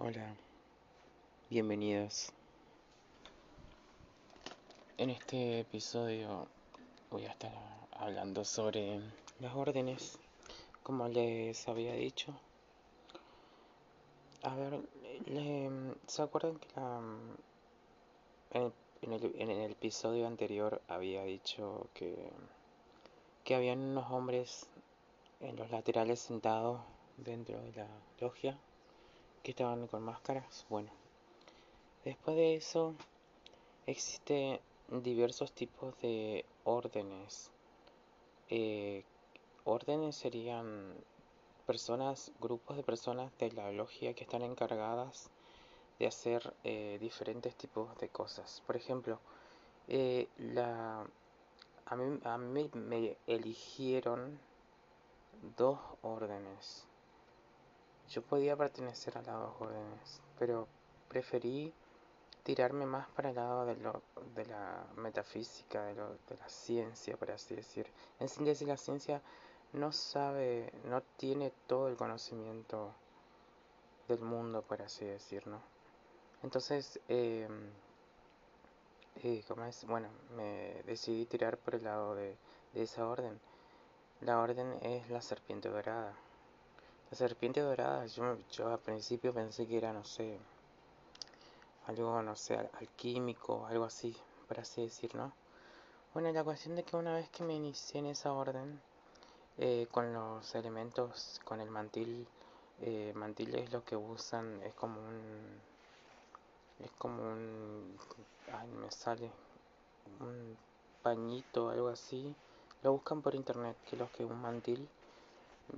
Hola, bienvenidos. En este episodio voy a estar hablando sobre las órdenes, como les había dicho. A ver, ¿se acuerdan que en, el, en, el, episodio anterior había dicho que, que habían unos hombres en los laterales sentados dentro de la logia? Estaban con máscaras. Bueno, después de eso existen diversos tipos de órdenes. Eh, órdenes serían personas, grupos de personas de la logia que están encargadas de hacer eh, diferentes tipos de cosas. Por ejemplo, eh, la, a, mí, a mí me eligieron dos órdenes yo podía pertenecer a las dos órdenes, pero preferí tirarme más para el lado de, lo, de la metafísica, de, lo, de la ciencia, por así decir. En síntesis, la ciencia no sabe, no tiene todo el conocimiento del mundo, por así decir, ¿no? Entonces, eh, eh, ¿cómo es? Bueno, me decidí tirar por el lado de, de esa orden. La orden es la serpiente dorada. La serpiente dorada, yo, yo al principio pensé que era, no sé, algo, no sé, alquímico, algo así, por así decir, ¿no? Bueno, la cuestión de que una vez que me inicié en esa orden, eh, con los elementos, con el mantil, eh, mantil es lo que usan, es como un, es como un, ay, me sale, un pañito, algo así, lo buscan por internet, que es lo que un mantil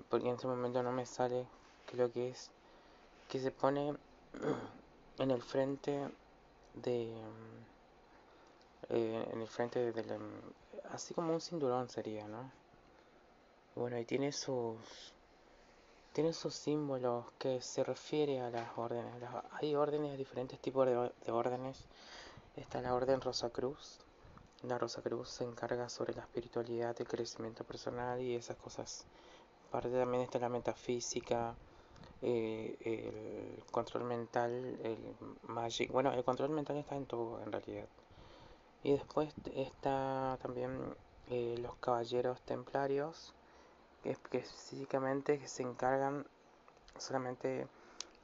porque en ese momento no me sale lo que es que se pone en el frente de eh, en el frente de, así como un cinturón sería no bueno y tiene sus tiene sus símbolos que se refiere a las órdenes hay órdenes diferentes tipos de, de órdenes. Está la orden Rosa Cruz la Rosa Cruz se encarga sobre la espiritualidad el crecimiento personal y esas cosas Aparte también está la metafísica, eh, el control mental, el magic. Bueno, el control mental está en todo en realidad. Y después está también eh, los caballeros templarios, que, específicamente se encargan solamente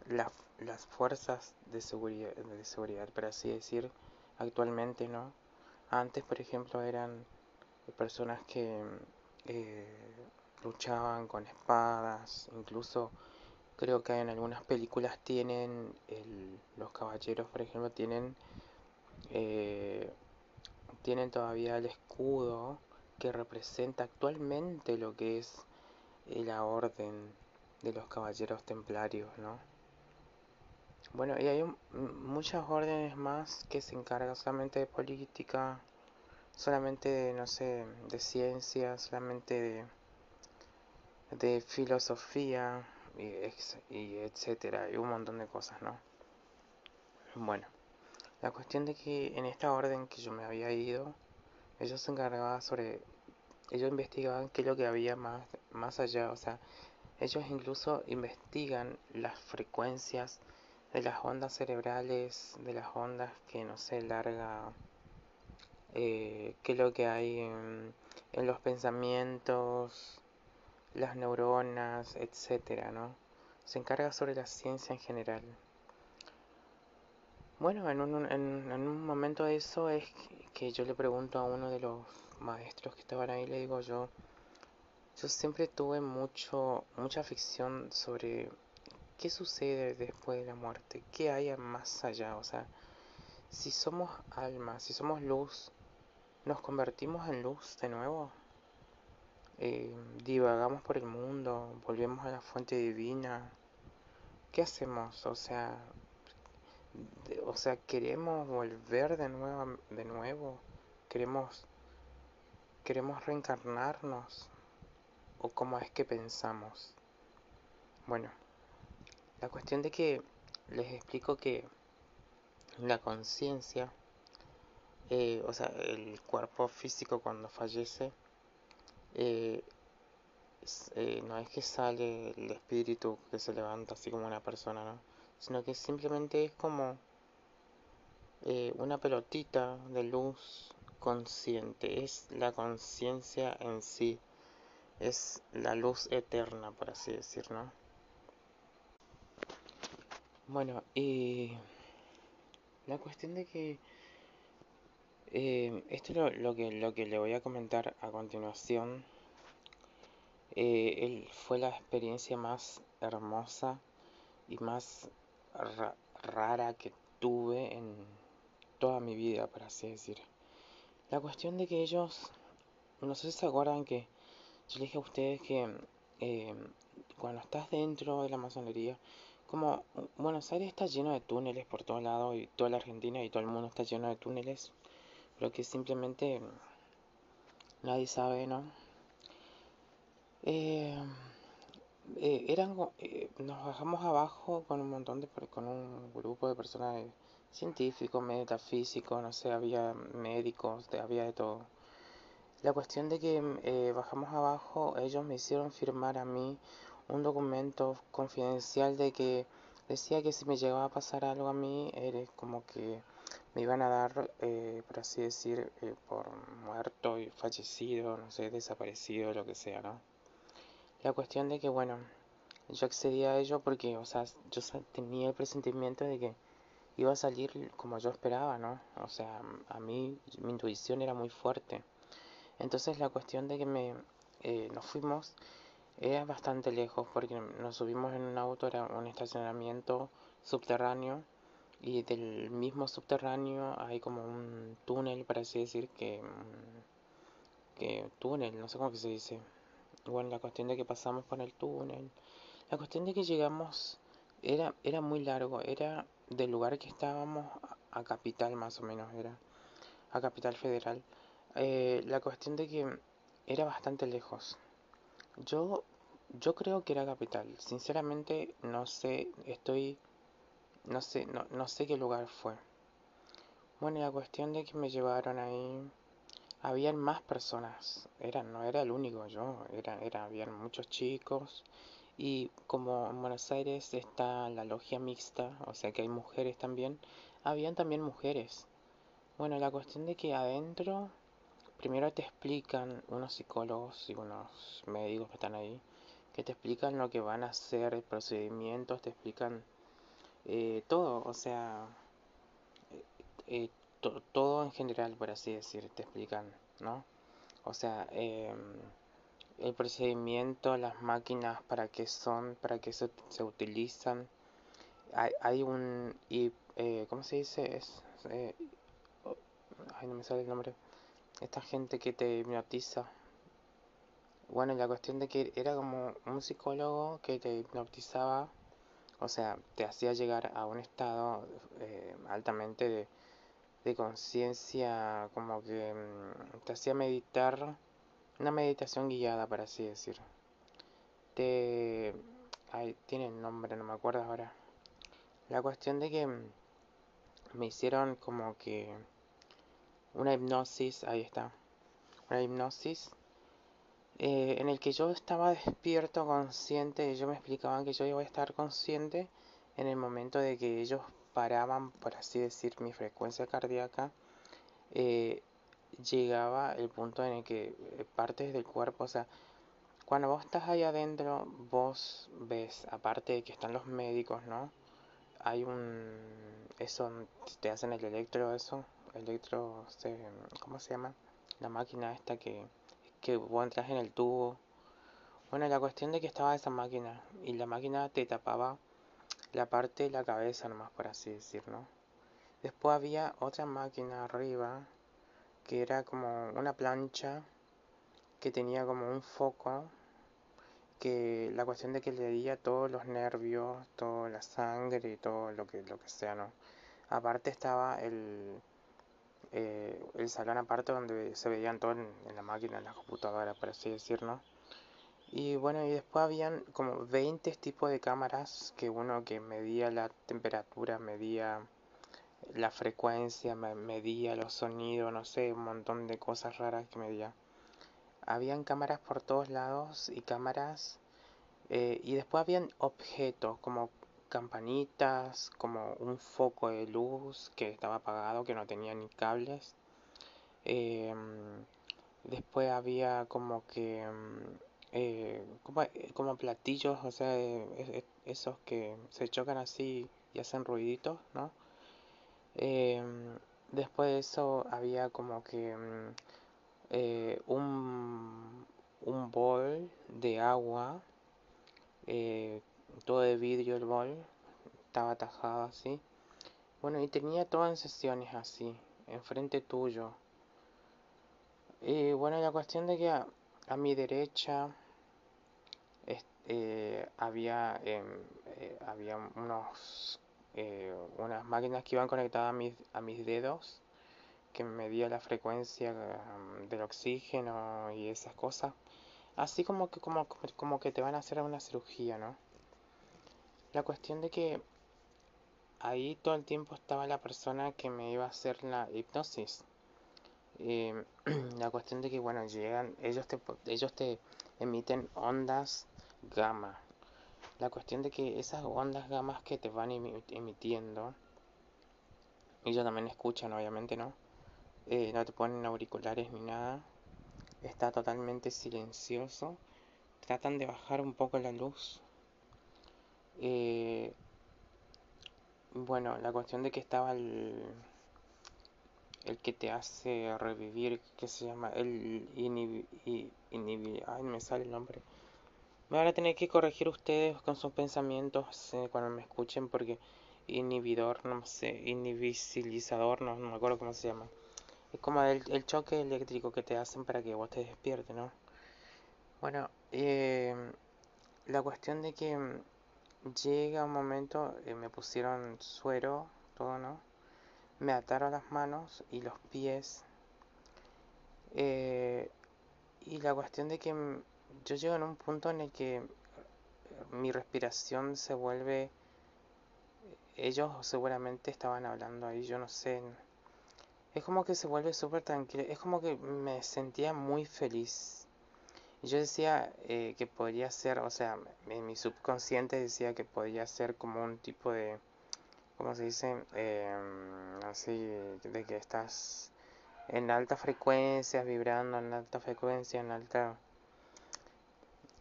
las fuerzas de seguridad, de seguridad, por así decir, actualmente, ¿no? Antes, por ejemplo, eran personas que eh, luchaban con espadas, incluso creo que en algunas películas tienen, los caballeros por ejemplo tienen, eh, tienen todavía el escudo que representa actualmente lo que es la orden de los caballeros templarios, ¿no? Bueno, y hay muchas órdenes más que se encargan solamente de política, solamente de, no sé, de ciencia, solamente de de filosofía y, etcétera, y un montón de cosas, ¿no? Bueno, la cuestión de que en esta orden que yo me había ido, ellos se encargaban sobre, ellos investigaban qué es lo que había más, más allá, o sea, ellos incluso investigan las frecuencias de las ondas cerebrales, de las ondas que no sé, larga, eh, qué es lo que hay en los pensamientos, las neuronas, etcétera, ¿no? Se encarga sobre la ciencia en general. Bueno, en un, en, un momento de eso es que yo le pregunto a uno de los maestros que estaban ahí, le digo yo, yo siempre tuve mucho, mucha ficción sobre qué sucede después de la muerte, qué hay más allá, o sea, si somos alma, si somos luz, ¿nos convertimos en luz de nuevo? Eh, divagamos por el mundo, volvemos a la fuente divina. ¿Qué hacemos? O sea, o sea, queremos volver de nuevo, de nuevo, queremos, queremos reencarnarnos, o cómo es que pensamos. Bueno, la cuestión de que les explico que la conciencia, eh, o sea, el cuerpo físico cuando fallece, eh, eh, no es que sale el espíritu que se levanta así como una persona, ¿no? sino que simplemente es como eh, una pelotita de luz consciente, es la conciencia en sí, es la luz eterna, por así decir, ¿no? Bueno, y la cuestión de que eh, esto es lo, que, lo que le voy a comentar a continuación. Eh, fue la experiencia más hermosa y más rara que tuve en toda mi vida, por así decir. La cuestión de que ellos, no sé si se acuerdan que yo les dije a ustedes que eh, cuando estás dentro de la masonería, como Buenos Aires está lleno de túneles por todos lados y toda la Argentina y todo el mundo está lleno de túneles, pero que simplemente nadie sabe, ¿no? Eh, eh, eran, nos bajamos abajo con un montón de, con un grupo de personas científicos, metafísicos, no sé, había médicos, había de todo. La cuestión de que eh, bajamos abajo, ellos me hicieron firmar a mí un documento confidencial de que decía que si me llegaba a pasar algo a mí, era como que me iban a dar, eh, por así decir, eh, por muerto y fallecido, no sé, desaparecido, lo que sea, ¿no? La cuestión de que, bueno, yo accedí a ello porque, o sea, yo tenía el presentimiento de que iba a salir como yo esperaba, ¿no? O sea, a mí mi intuición era muy fuerte. Entonces la cuestión de que me eh, nos fuimos era bastante lejos porque nos subimos en un auto, era un estacionamiento subterráneo y del mismo subterráneo hay como un túnel, para así decir, que, que túnel, no sé cómo que se dice. Bueno, la cuestión de que pasamos por el túnel, la cuestión de que llegamos era, era muy largo, era del lugar que estábamos a, Capital más o menos era, a Capital Federal. Eh, la cuestión de que era bastante lejos. Yo, yo creo que era Capital. Sinceramente no sé, estoy, no sé, no, no sé qué lugar fue. Bueno, la cuestión de que me llevaron ahí, habían más personas, era, no era el único yo, era, era, habían muchos chicos, y como en Buenos Aires está la logia mixta, o sea que hay mujeres también, habían también mujeres. Bueno, la cuestión de que adentro, primero te explican unos psicólogos y unos médicos que están ahí, que te explican lo que van a hacer, procedimientos, te explican eh, todo, o sea, eh, todo en general, por así decir, te explican, ¿no? O sea, eh, el procedimiento, las máquinas, para qué son, para qué se, se utilizan. Hay, hay un, y, eh, ¿cómo se dice? Es, eh, ay, no me sale el nombre. Esta gente que te hipnotiza. Bueno, la cuestión de que era como un psicólogo que te hipnotizaba, o sea, te hacía llegar a un estado eh, altamente de, de conciencia, como que mm, te hacía meditar una meditación guiada, para así decir. Te... Ay, tiene el nombre, no me acuerdo ahora. La cuestión de que me hicieron como que una hipnosis, ahí está, una hipnosis eh, en el que yo estaba despierto, consciente, ellos me explicaban que yo iba a estar consciente en el momento de que ellos paraban, por así decir, mi frecuencia cardíaca, eh, llegaba el punto en el que eh, partes del cuerpo, o sea, cuando vos estás ahí adentro, vos ves, aparte de que están los médicos, ¿no? Hay un... Eso, te hacen el electro, eso, electro, ¿cómo se llama? La máquina esta que, que vos entras en el tubo. Bueno, la cuestión de que estaba esa máquina y la máquina te tapaba la parte de la cabeza nomás, por así decir, ¿no? Después había otra máquina arriba que era como una plancha que tenía como un foco que la cuestión de que leía todos los nervios, toda la sangre y todo lo que, lo que sea, ¿no? Aparte estaba el, eh, el salón aparte donde se veían todo en, la máquina, en la computadora, por así decirlo. Y bueno, y después habían como 20 tipos de cámaras que uno que medía la temperatura, medía la frecuencia, me medía los sonidos, no sé, un montón de cosas raras que medía. Habían cámaras por todos lados y cámaras, eh, y después habían objetos, como campanitas, como un foco de luz que estaba apagado, que no tenía ni cables. Em, después había como que em, eh, como, platillos, o sea, esos que se chocan así y hacen ruiditos, ¿no? Em, después de eso había como que eh, un, un bol de agua, eh, todo de vidrio el bol, estaba atajado así. Bueno, y tenía todas en sesiones así, enfrente tuyo. Y bueno, la cuestión de que a, mi derecha eh, había, em, eh, había unos, unas máquinas que iban conectadas a mis, a mis dedos que medía la frecuencia um, del oxígeno y esas cosas. Así como que, como, como que te van a hacer una cirugía, ¿no? La cuestión de que ahí todo el tiempo estaba la persona que me iba a hacer la hipnosis. la cuestión de que, bueno, llegan, ellos te, ellos te emiten ondas gamma. La cuestión de que esas ondas gamma que te van emitiendo, ellos también escuchan, obviamente, ¿no? Eh, no te ponen auriculares ni nada, está totalmente silencioso, tratan de bajar un poco la luz. Eh, bueno, la cuestión de que estaba el, el que te hace revivir, que se llama el inhibidor, ay, me sale el nombre. Me van a tener que corregir ustedes con sus pensamientos eh, cuando me escuchen porque inhibidor, no sé, inhibibilizador, no, no me acuerdo cómo se llama. Es como el, choque eléctrico que te hacen para que vos te despiertes, ¿no? Bueno, eh, la cuestión de que llega un momento, eh, me pusieron suero, todo, ¿no? Me ataron las manos y los pies. Eh, y la cuestión de que yo llego en un punto en el que mi respiración se vuelve... Ellos seguramente estaban hablando ahí, yo no sé es como que se vuelve súper tranquilo, es como que me sentía muy feliz. Yo decía eh, que podría ser, o sea, en mi subconsciente decía que podría ser como un tipo de, ¿cómo se dice? Em, así, de que estás en alta frecuencia, vibrando en alta frecuencia, en alta...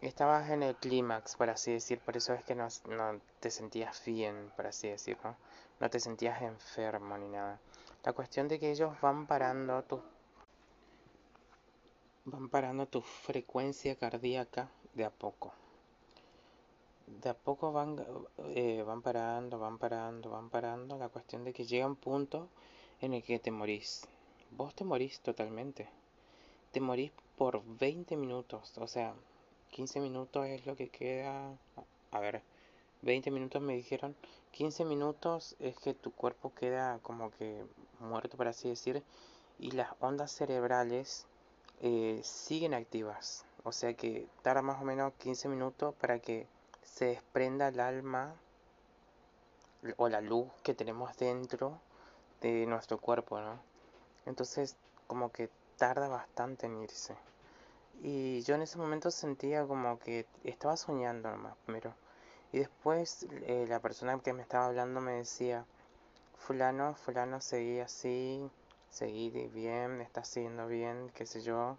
Estabas en el clímax, por así decir, por eso es que no, no te sentías bien, por así decirlo. No te sentías enfermo ni nada. La cuestión de que ellos van parando tu van parando tu frecuencia cardíaca de a poco. De a poco van, eh, van parando, van parando, van parando. La cuestión de que llega un punto en el que te morís. Vos te morís totalmente. Te morís por 20 minutos. O sea, 15 minutos es lo que queda. A ver, 20 minutos me dijeron. 15 minutos es que tu cuerpo queda como que muerto, por así decir, y las ondas cerebrales eh, siguen activas. O sea que tarda más o menos 15 minutos para que se desprenda el alma o la luz que tenemos dentro de nuestro cuerpo, ¿no? Entonces, como que tarda bastante en irse. Y yo en ese momento sentía como que estaba soñando nomás primero. Y después eh, la persona que me estaba hablando me decía, fulano, fulano, seguí así, seguí bien, estás siguiendo bien, qué sé yo,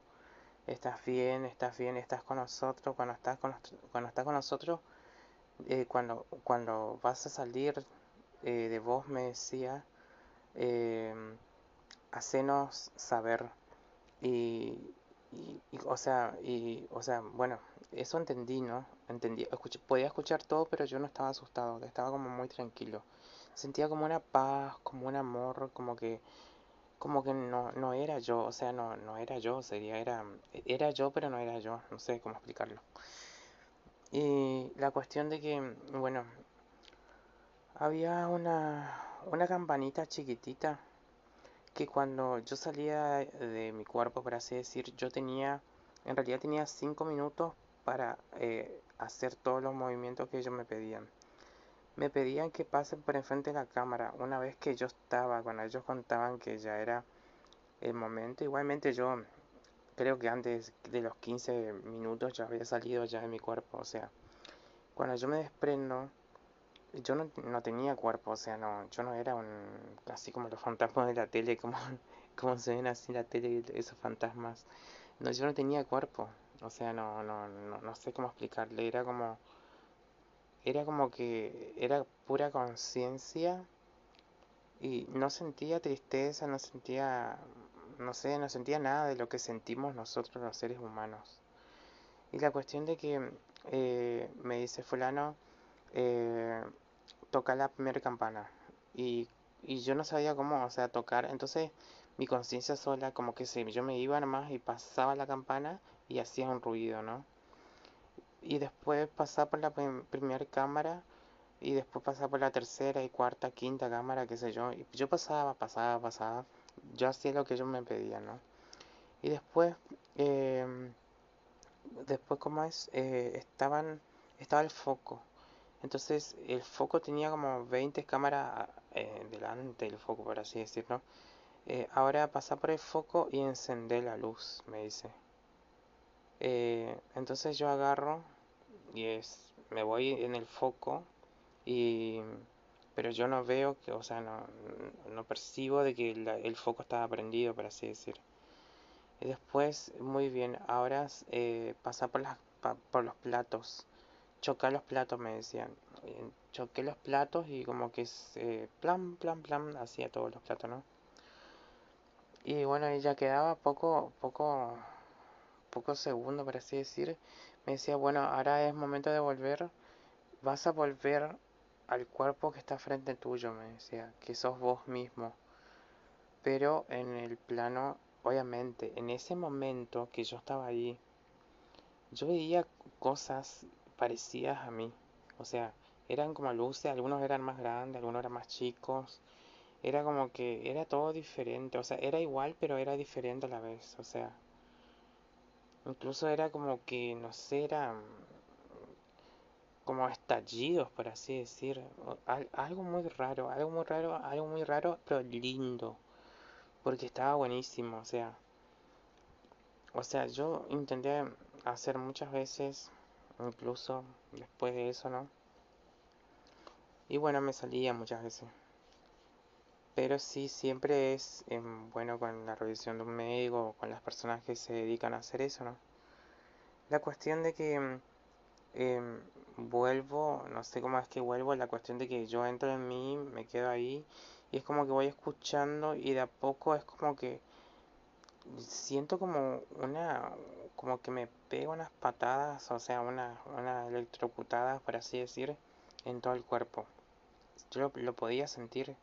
estás bien, estás bien, estás con nosotros, cuando estás con, cuando estás con nosotros, eh, cuando, cuando vas a salir eh, de vos, me decía, eh, hacenos saber. Y, y, o sea, y, o sea, bueno, eso entendí, ¿no? Entendí, podía escuchar todo, pero yo no estaba asustado, estaba como muy tranquilo sentía como una paz, como un amor, como que como que no, no era yo, o sea, no, no era yo, sería, era, era yo, pero no era yo, no sé cómo explicarlo. Y la cuestión de que, bueno, había una, una campanita chiquitita que cuando yo salía de mi cuerpo, por así decir, yo tenía, en realidad tenía cinco minutos para eh, hacer todos los movimientos que ellos me pedían me pedían que pase por enfrente de la cámara una vez que yo estaba, cuando ellos contaban que ya era el momento. Igualmente yo creo que antes de los 15 minutos ya había salido ya de mi cuerpo. O sea, cuando yo me desprendo, yo no, no, tenía cuerpo, o sea, no, yo no era un, así como los fantasmas de la tele, como, como se ven así en la tele, esos fantasmas. No, yo no tenía cuerpo, o sea, no, no, no, no sé cómo explicarle, era como, era como que era pura conciencia y no sentía tristeza, no sentía, no sé, no sentía nada de lo que sentimos nosotros los seres humanos. Y la cuestión de que eh, me dice fulano, eh, toca la primera campana. Y, y yo no sabía cómo, o sea, tocar. Entonces mi conciencia sola, como que se, yo me iba nomás y pasaba la campana y hacía un ruido, ¿no? Y después pasaba por la primera cámara y después pasaba por la tercera y cuarta, quinta cámara, qué sé yo. Y yo pasaba, pasaba, pasaba. Yo hacía lo que ellos me pedían, ¿no? Y después, eh, después, ¿cómo es? Eh, estaban, estaba el foco. Entonces, el foco tenía como 20 cámaras eh, delante del foco, por así decirlo. Eh, ahora pasa por el foco y encender la luz, me dice. Entonces yo agarro y es, me voy en el foco y pero yo no veo que, o sea, no, no percibo de que el foco estaba prendido, por así decir. Y después, muy bien, ahora eh, pasa por, por los platos. Chocar los platos, me decían. Choqué los platos y como que se plan, plan, plan, hacía todos los platos, ¿no? Y bueno, y ya quedaba poco, poco, poco segundo, por así decir. Me decía, bueno, ahora es momento de volver. Vas a volver al cuerpo que está frente tuyo, me decía, que sos vos mismo. Pero en el plano obviamente, en ese momento que yo estaba ahí, yo veía cosas parecidas a mí. O sea, eran como luces, algunos eran más grandes, algunos eran más chicos. Era como que era todo diferente. O sea, era igual, pero era diferente a la vez. O sea, incluso era como que, no sé, era como estallidos, por así decir. Algo muy raro, algo muy raro, algo muy raro, pero lindo porque estaba buenísimo, o sea, o sea, yo intenté hacer muchas veces, incluso después de eso, ¿no? Y bueno, me salía muchas veces. Pero sí, siempre es em, bueno con la revisión de un médico o con las personas que se dedican a hacer eso, ¿no? La cuestión de que em, em, vuelvo, no sé cómo es que vuelvo, la cuestión de que yo entro en mí, me quedo ahí y es como que voy escuchando y de a poco es como que siento como una como que me pego unas patadas o sea una, una electrocutada por así decir en todo el cuerpo yo lo, podía sentir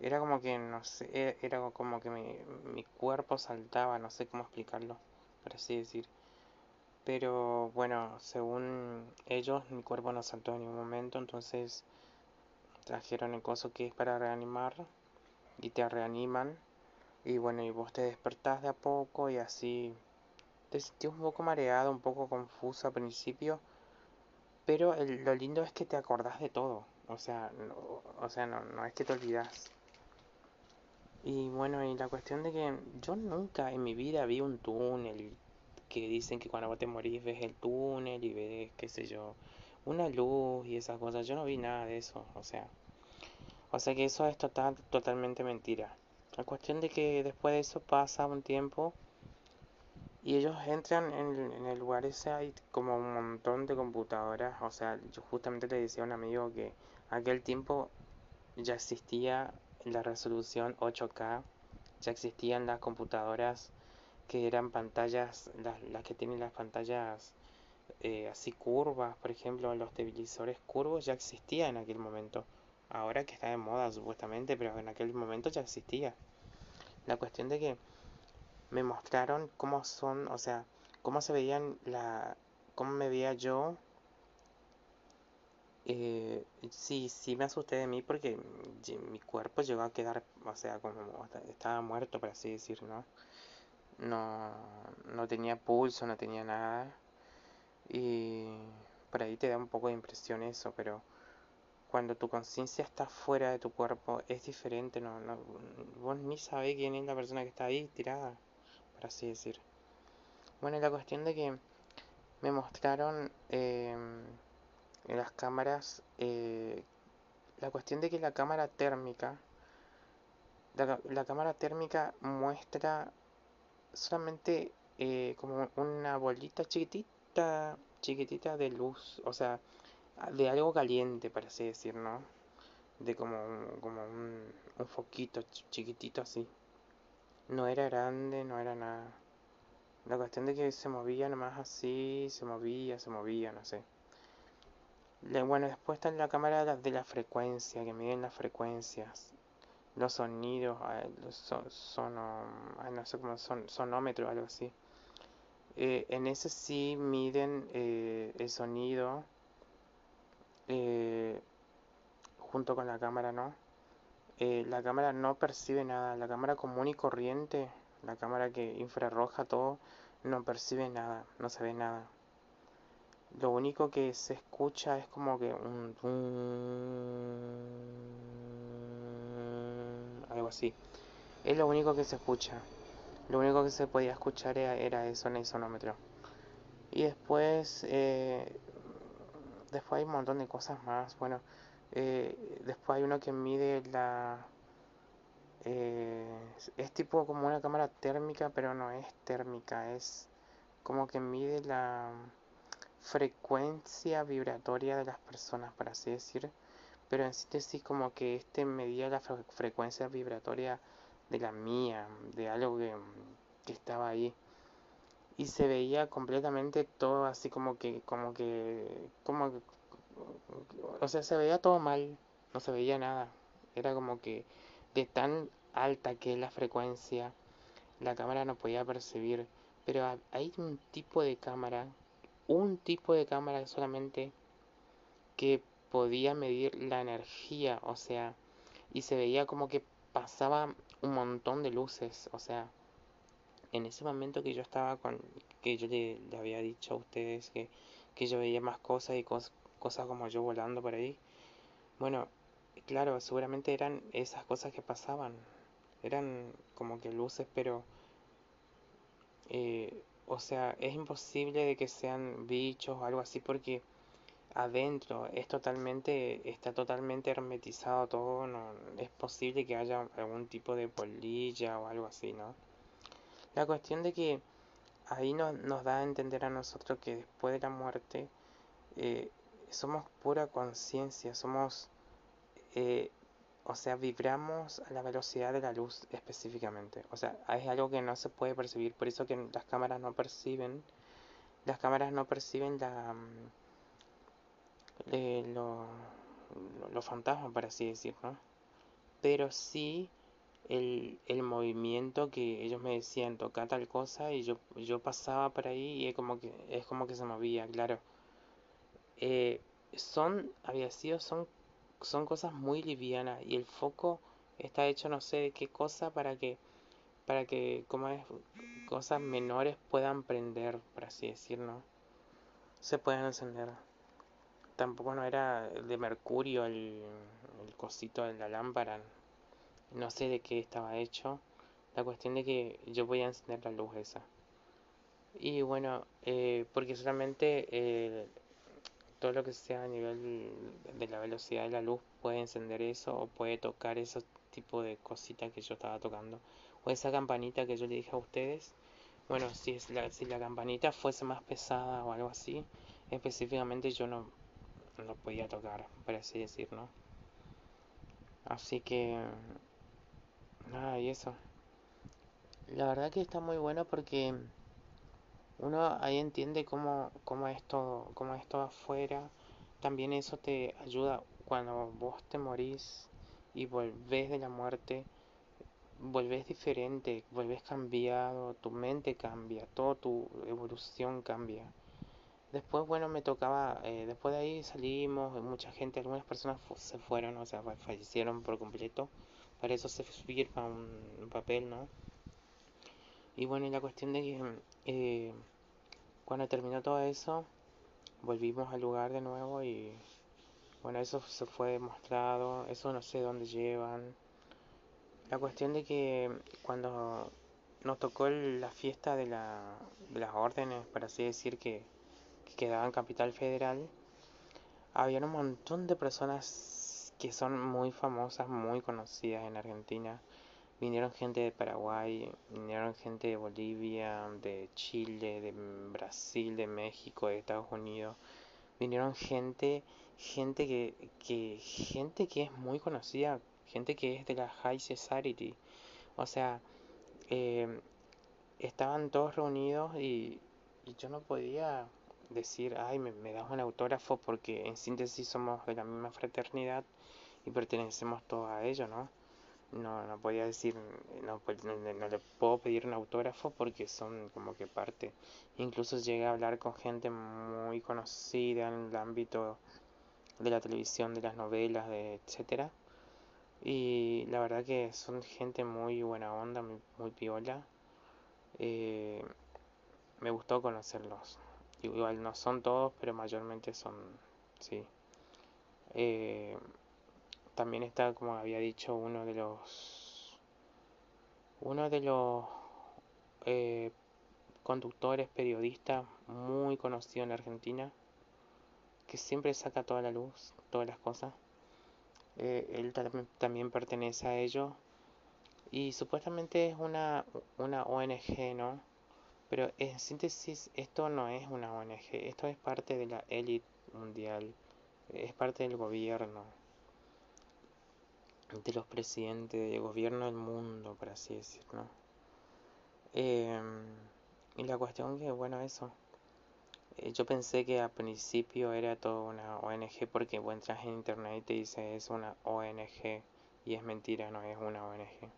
era como que no sé e, era como que mi, mi cuerpo saltaba no sé cómo explicarlo por así decir. Pero bueno según ellos mi cuerpo no saltó en ningún momento entonces trajeron el coso que es para reanimar y te reaniman. Y bueno y vos te despertás de a poco y así te sentís un poco mareado un poco confuso al principio pero lo lindo es que te acordás de todo. O sea no, o sea no, no es que te olvidas y bueno y la cuestión de que yo nunca en mi vida vi un túnel que dicen que cuando vos te morís ves el túnel y ves qué sé yo una luz y esas cosas. Yo no vi nada de eso, o sea. O sea que eso es total, totalmente mentira. La cuestión de que después de eso pasa un tiempo y ellos entran en, el lugar ese, hay como un montón de computadoras. O sea, yo justamente le decía a un amigo que aquel tiempo ya existía la resolución 8K, ya existían las computadoras que eran pantallas, las, que tienen las pantallas eh, así curvas, por ejemplo, los televisores curvos ya existía en aquel momento. Ahora que está de moda supuestamente, pero en aquel momento ya existía. La cuestión de que me mostraron cómo son, o sea, cómo se veían la, cómo me veía yo. Eh, sí, sí me asusté de mí porque mi cuerpo llegó a quedar, o sea, como estaba muerto, por así decir, ¿no? No, no tenía pulso, no tenía nada. Y por ahí te da un poco de impresión eso, pero cuando tu conciencia está fuera de tu cuerpo es diferente, no, no, vos ni sabés quién es la persona que está ahí tirada, por así decir. Bueno, la cuestión de que me mostraron em, en las cámaras eh, la cuestión de que la cámara térmica, la, cámara térmica muestra solamente eh, como una bolita chiquitita, chiquitita de luz, o sea, de algo caliente, para así decir, ¿no? De como un, como un, un foquito chiquitito así. No era grande, no era nada. La cuestión de que se movía nomás así, se movía, se movía, no sé. Bueno, después está la cámara de la frecuencia, que miden las frecuencias, los sonidos, ah, los son, no sé cómo son, sonómetro, algo así. Eh, en ese sí miden eh, el sonido eh, junto con la cámara, ¿no? la cámara no percibe nada, la cámara común y corriente la cámara que infrarroja todo no percibe nada, no se ve nada. Lo único que se escucha es como que un, algo así. Es lo único que se escucha. Lo único que se podía escuchar era, eso en el sonómetro. Y después, eh, después hay un montón de cosas más. Bueno, eh, después hay uno que mide la eh, es tipo como una cámara térmica, pero no es térmica, es como que mide la frecuencia vibratoria de las personas, por así decir. Pero en síntesis como que este medía la frecuencia vibratoria de la mía, de algo que, que estaba ahí. Y se veía completamente todo así como que, como que, como que, o sea, se veía todo mal, no se veía nada. Era como que de tan alta que es la frecuencia, la cámara no podía percibir. Pero hay un tipo de cámara, un tipo de cámara solamente que podía medir la energía, o sea, y se veía como que pasaba un montón de luces, o sea, en ese momento que yo estaba con, que yo le, había dicho a ustedes que, que yo veía más cosas y cosas como yo volando por ahí, bueno, claro, seguramente eran esas cosas que pasaban. Eran como que luces, pero... Eh, o sea, es imposible de que sean bichos o algo así porque adentro es totalmente, está totalmente hermetizado todo, no es posible que haya algún tipo de polilla o algo así, ¿no? La cuestión de que ahí no, nos da a entender a nosotros que después de la muerte eh, somos pura conciencia, somos eh, o sea, vibramos a la velocidad de la luz específicamente. O sea, es algo que no se puede percibir, por eso que las cámaras no perciben, las cámaras no perciben la, mm, eh, los fantasmas, por así decirlo. Pero sí el, el, movimiento que ellos me decían, toca tal cosa, y yo, yo pasaba por ahí y es como que, es como que se movía, claro. Eh, son, había sido, son son cosas muy livianas y el foco está hecho no sé de qué cosa para que para que como es cosas menores puedan prender por así decirlo se puedan encender. Tampoco no era de mercurio el, el cosito de la lámpara. No sé de qué estaba hecho. La cuestión de que yo voy a encender la luz esa. Y bueno eh, porque solamente eh, todo lo que sea a nivel de la velocidad de la luz puede encender eso o puede tocar ese tipo de cositas que yo estaba tocando. O esa campanita que yo le dije a ustedes. Bueno si es la, si la campanita fuese más pesada o algo así específicamente yo no lo podía tocar por así decir no así que nada y eso. La verdad que está muy bueno porque uno ahí entiende cómo, cómo es todo, cómo es todo afuera. También eso te ayuda cuando vos te morís y volvés de la muerte, volvés diferente, volvés cambiado, tu mente cambia, toda tu evolución cambia. Después, bueno, me tocaba, eh, después de ahí salimos, mucha gente, algunas personas se fueron, o sea, fallecieron por completo. Para eso se firma un, papel, ¿no? Y bueno, la cuestión de que eh, cuando terminó todo eso, volvimos al lugar de nuevo y bueno, eso se fue demostrado, eso no sé dónde llevan. La cuestión de que cuando nos tocó la fiesta de, la, de las órdenes, para así decir, que, que quedaba en Capital Federal, había un montón de personas que son muy famosas, muy conocidas en Argentina. Vinieron gente de Paraguay, vinieron gente de Bolivia, de Chile, de Brasil, de México, de Estados Unidos. Vinieron gente, gente que, que, gente que es muy conocida, gente que es de la High Society. O sea, eh, estaban todos reunidos y, y yo no podía decir, ay, me, me das un autógrafo porque en síntesis somos de la misma fraternidad y pertenecemos todos a ello, ¿no? No, no podía decir, no, no, le puedo pedir un autógrafo porque son como que parte. Incluso llegué a hablar con gente muy conocida en el ámbito de la televisión, de las novelas, de etcétera. Y la verdad que son gente muy buena onda, muy, muy piola. Eh, me gustó conocerlos. Igual no son todos, pero mayormente son, sí. Eh, también está, como había dicho, uno de los, uno de los eh, conductores, periodistas muy conocido en Argentina, que siempre saca toda la luz, todas las cosas. Eh, él también pertenece a ello y supuestamente es una, una ONG, ¿no? Pero en síntesis, esto no es una ONG, esto es parte de la élite mundial, es parte del gobierno, de los presidentes, del gobierno del mundo, por así decirlo. Em, y la cuestión que, bueno, eso. Eh, yo pensé que al principio era todo una ONG porque bueno, entras en internet y te dice es una ONG y es mentira, no es una ONG.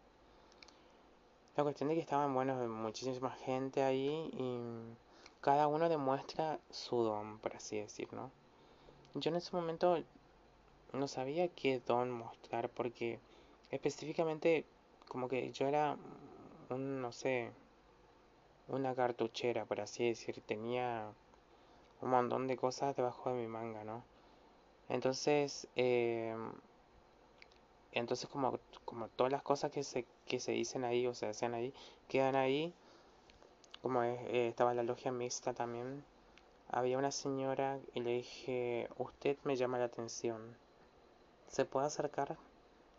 La cuestión de que estaban, bueno, muchísima gente ahí y cada uno demuestra su don, por así decir, ¿no? Yo en ese momento no sabía qué don mostrar porque específicamente como que yo era un, no sé, una cartuchera, por así decir, tenía un montón de cosas debajo de mi manga, ¿no? Entonces, eh, entonces como, como todas las cosas que se, que se dicen ahí o se hacen ahí, quedan ahí, como eh, estaba la logia mixta también, había una señora y le dije, usted me llama la atención, ¿se puede acercar?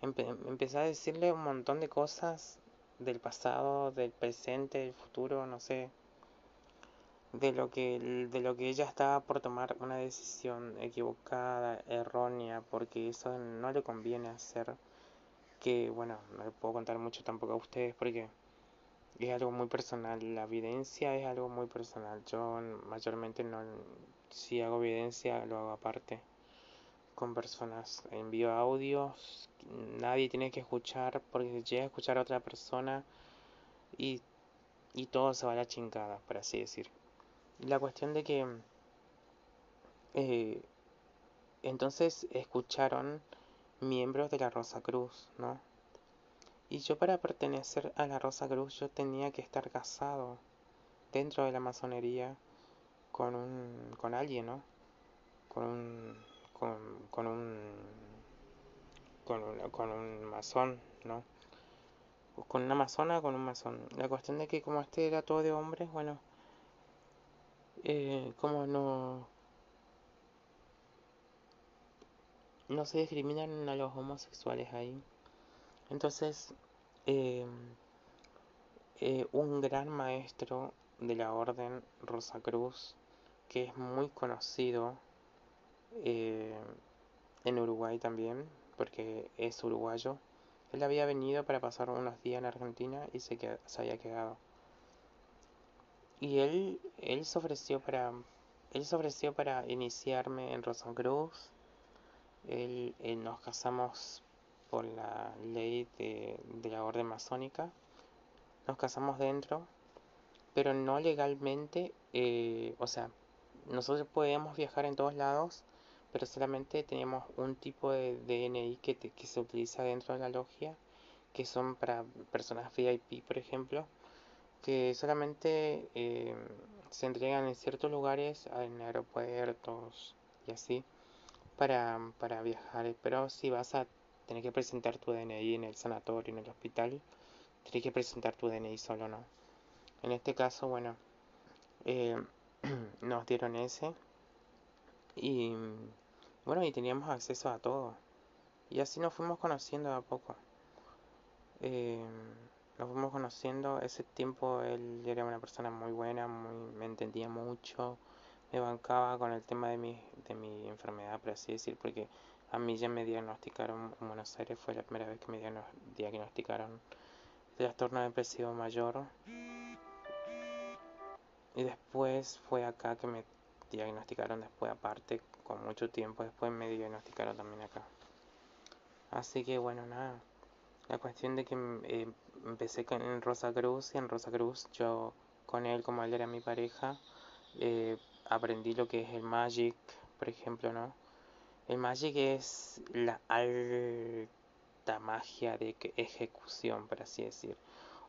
empecé a decirle un montón de cosas del pasado, del presente, del futuro, no sé, de lo que de lo que ella estaba por tomar una decisión equivocada, errónea, porque eso no le conviene hacer. Que bueno, no le puedo contar mucho tampoco a ustedes porque es algo muy personal. La evidencia es algo muy personal. Yo mayormente no, si hago evidencia lo hago aparte con personas. Envío audios, nadie tiene que escuchar porque si llega a escuchar a otra persona y, y todo se va a la chingada, por así decir la cuestión de que eh, entonces escucharon miembros de la Rosa Cruz, ¿no? Y yo para pertenecer a la Rosa Cruz yo tenía que estar casado dentro de la masonería con un con alguien, ¿no? Con un con, con un con un, con un masón, ¿no? Con una masona con un masón. La cuestión de que como este era todo de hombres, bueno, eh, como no no se discriminan a los homosexuales ahí entonces eh, eh, un gran maestro de la orden Rosa Cruz que es muy conocido eh, en Uruguay también porque es uruguayo él había venido para pasar unos días en Argentina y se, se había quedado y él, él se ofreció para, él se ofreció para iniciarme en Rosacruz. Él, él nos casamos por la ley de, de la orden masónica. Nos casamos dentro, pero no legalmente. Eh, o sea, nosotros podíamos viajar en todos lados, pero solamente teníamos un tipo de DNI que, que se utiliza dentro de la logia, que son para personas VIP, por ejemplo que solamente eh, se entregan en ciertos lugares, en aeropuertos y así, para, para viajar. Pero si vas a tener que presentar tu DNI en el sanatorio, en el hospital, tienes que presentar tu DNI solo, ¿no? En este caso, bueno, eh, nos dieron ese y bueno, y teníamos acceso a todo. Y así nos fuimos conociendo de a poco. Eh, nos fuimos conociendo. Ese tiempo él era una persona muy buena, muy, me entendía mucho, me bancaba con el tema de mi, de mi enfermedad, por así decir, porque a mí ya me diagnosticaron en Buenos Aires, fue la primera vez que me diagnosticaron trastorno depresivo mayor. Y después fue acá que me diagnosticaron después aparte, con mucho tiempo después me diagnosticaron también acá. Así que bueno, nada. La cuestión de que eh, empecé en Rosa Cruz y en Rosa Cruz yo con él, como él era mi pareja, eh, aprendí lo que es el Magic, por ejemplo, ¿no? El Magic es la alta magia de ejecución, por así decir.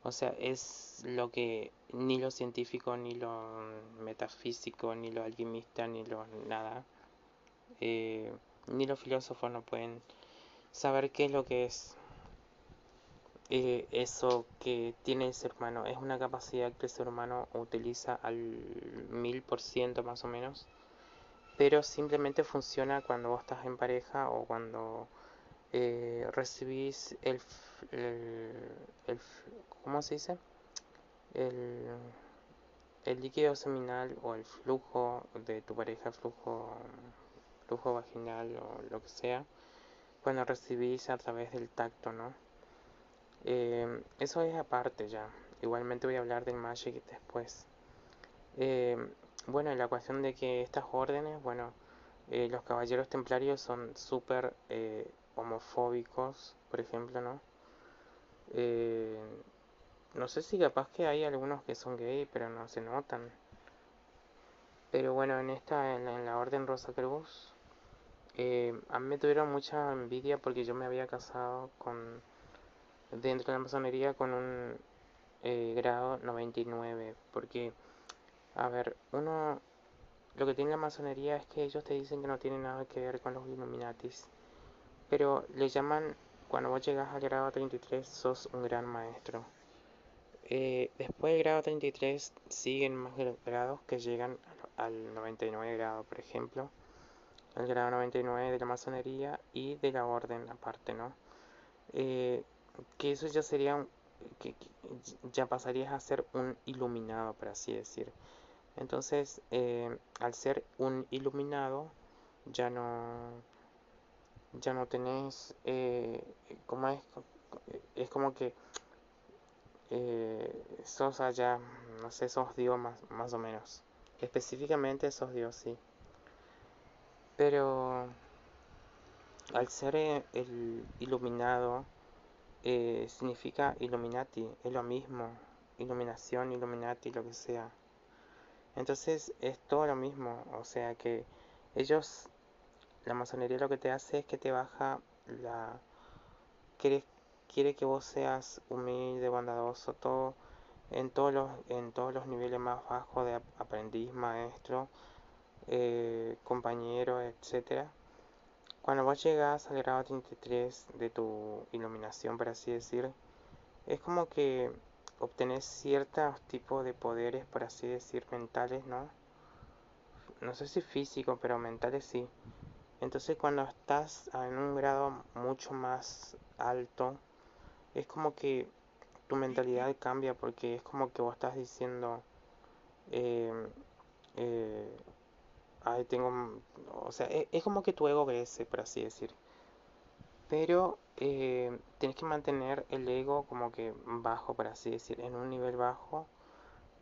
O sea, es lo que ni lo científico, ni lo metafísico, ni lo alquimista, ni lo nada, eh, ni los filósofos no pueden saber qué es lo que es eh, eso que tiene el ser humano. Es una capacidad que el ser humano utiliza al mil por ciento más o menos, pero simplemente funciona cuando vos estás en pareja o cuando eh, recibís el, el, ¿cómo se dice? El, el líquido seminal o el flujo de tu pareja, flujo, flujo vaginal o lo que sea, cuando recibís a través del tacto, ¿no? Eh, eso es aparte ya. Igualmente voy a hablar del Magic después. Eh, bueno, la cuestión de que estas órdenes, bueno, eh, los caballeros templarios son súper homofóbicos, por ejemplo, ¿no? no sé si capaz que hay algunos que son gay, pero no se notan. Pero bueno, en esta, en la, Orden Rosa Cruz, a mí me tuvieron mucha envidia porque yo me había casado con dentro de la masonería con un eh, grado 99 porque a ver uno lo que tiene la masonería es que ellos te dicen que no tiene nada que ver con los Illuminatis pero le llaman cuando vos llegas al grado 33 sos un gran maestro. Eh, después del grado 33 siguen más grados que llegan al 99 grado por ejemplo el grado 99 de la masonería y de la orden aparte no eh, que eso ya sería, que, ya pasarías a ser un iluminado, por así decir. Entonces, eh, al ser un iluminado, ya no, ya no tenés, eh, es, es como que eh, sos allá, no sé, sos Dios más, más o menos. Específicamente sos Dios, sí. Pero al ser el iluminado, eh, significa Illuminati, es lo mismo, iluminación, Illuminati, lo que sea. Entonces es todo lo mismo, o sea que ellos, la masonería lo que te hace es que te baja la... Quiere, quiere que vos seas humilde, bondadoso, todo en todos los, en todos los niveles más bajos de aprendiz, maestro, eh, compañero, etcétera cuando vos llegas al grado 33 de tu iluminación, por así decir, es como que obtenés ciertos tipos de poderes, por así decir, mentales, ¿no? No sé si físico, pero mentales sí. Entonces cuando estás en un grado mucho más alto, es como que tu mentalidad cambia porque es como que vos estás diciendo, eh, eh, ay, tengo, o sea, e, es, como que tu ego crece, por así decir. Pero eh, tienes que mantener el ego como que bajo, por así decir, en un nivel bajo,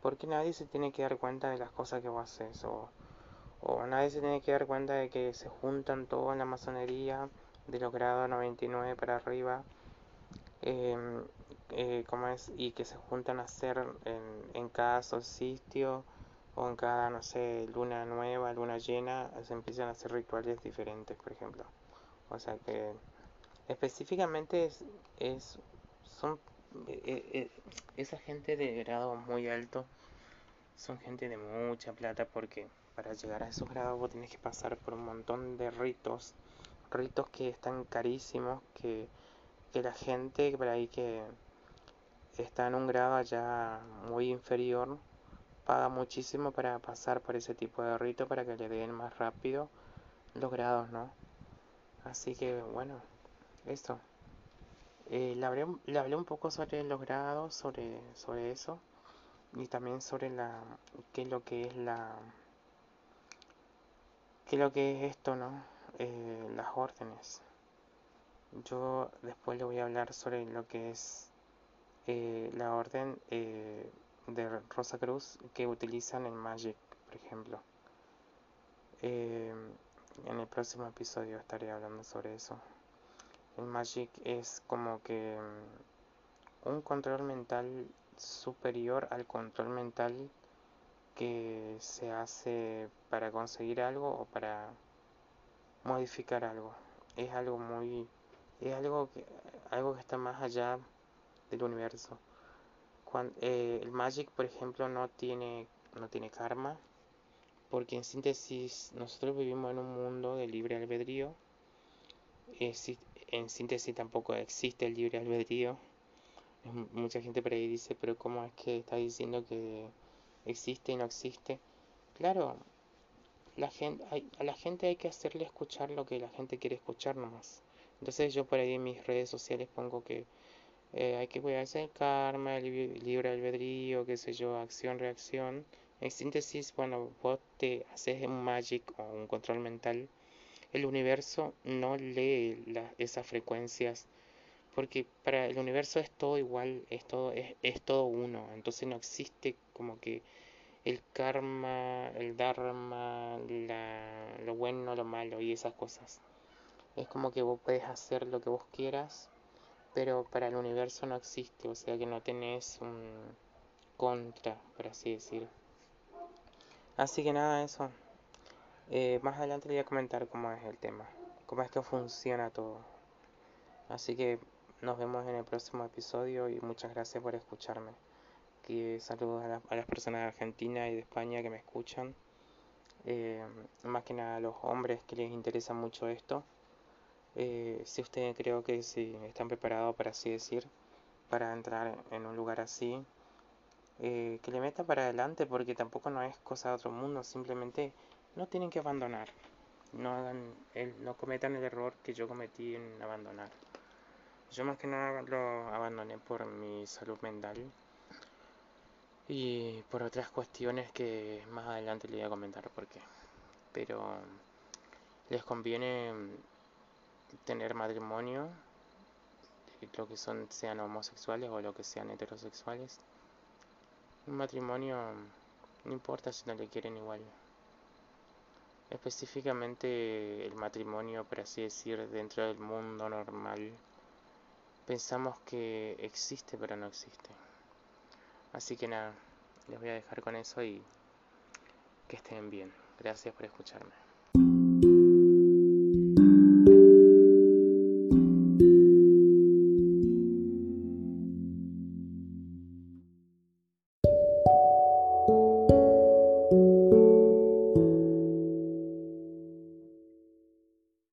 porque nadie se tiene que dar cuenta de las cosas que vos haces, o, o nadie se tiene que dar cuenta de que se juntan todo en la masonería, de los grados 99 para arriba, em, eh, como es, y que se juntan a hacer en, en cada solsticio con cada, no sé, luna nueva, luna llena, se empiezan a hacer rituales diferentes, por ejemplo. O sea que específicamente es, es son eh, eh, esa gente de grado muy alto son gente de mucha plata porque para llegar a esos grados vos tenés que pasar por un montón de ritos, ritos que están carísimos, que, que la gente por ahí que está en un grado allá muy inferior paga muchísimo para pasar por ese tipo de rito para que le den más rápido los grados, ¿no? Así que bueno, Esto. Eh, le, hablé, le, hablé, un poco sobre los grados, sobre, sobre eso. Y también sobre la qué es lo que es la qué es lo que es esto, ¿no? Eh, las órdenes. Yo después le voy a hablar sobre lo que es eh, la orden de Rosa Cruz que utilizan en Magic, por ejemplo. Eh, en el próximo episodio estaré hablando sobre eso. El Magic es como que mm, un control mental superior al control mental que se hace para conseguir algo o para modificar algo. Es algo muy es algo que algo que está más allá del universo. Eh, el Magic, por ejemplo, no tiene no tiene karma porque en síntesis nosotros vivimos en un mundo de libre albedrío. En síntesis tampoco existe el libre albedrío. Mucha gente por ahí dice, pero ¿cómo es que está diciendo que existe y no existe? Claro, la gente, a la gente hay que hacerle escuchar lo que la gente quiere escuchar nomás. Entonces yo por ahí en mis redes sociales pongo que eh, hay que cuidarse el karma, el libre albedrío, qué sé yo, acción, reacción. En síntesis, cuando vos te haces un magic o un control mental, el universo no lee esas frecuencias porque para el universo es todo igual, es todo, es, es todo uno, entonces no existe como que el karma, el dharma, la, lo bueno, lo malo y esas cosas. Es como que vos puedes hacer lo que vos quieras, pero para el universo no existe, o sea que no tenés un contra, por así decir. Así que nada, eso. Eh, más adelante le voy a comentar cómo es el tema, cómo es que funciona todo. Así que nos vemos en el próximo episodio y muchas gracias por escucharme. Que saludos a, las personas de Argentina y de España que me escuchan. Eh, más que nada a los hombres que les interesa mucho esto. Eh, si ustedes creo que si están preparados para así decir, para entrar en un lugar así, eh, que le metan para adelante porque tampoco no es cosa de otro mundo, simplemente no tienen que abandonar. No hagan el, no cometan el error que yo cometí en abandonar. Yo más que nada lo abandoné por mi salud mental y por otras cuestiones que más adelante le voy a comentar por qué. Pero les conviene tener matrimonio, lo que son sean homosexuales o lo que sean heterosexuales. Un matrimonio no importa si no le quieren igual. Específicamente el matrimonio, por así decir, dentro del mundo normal pensamos que existe pero no existe. Así que nada, les voy a dejar con eso y que estén bien. Gracias por escucharme.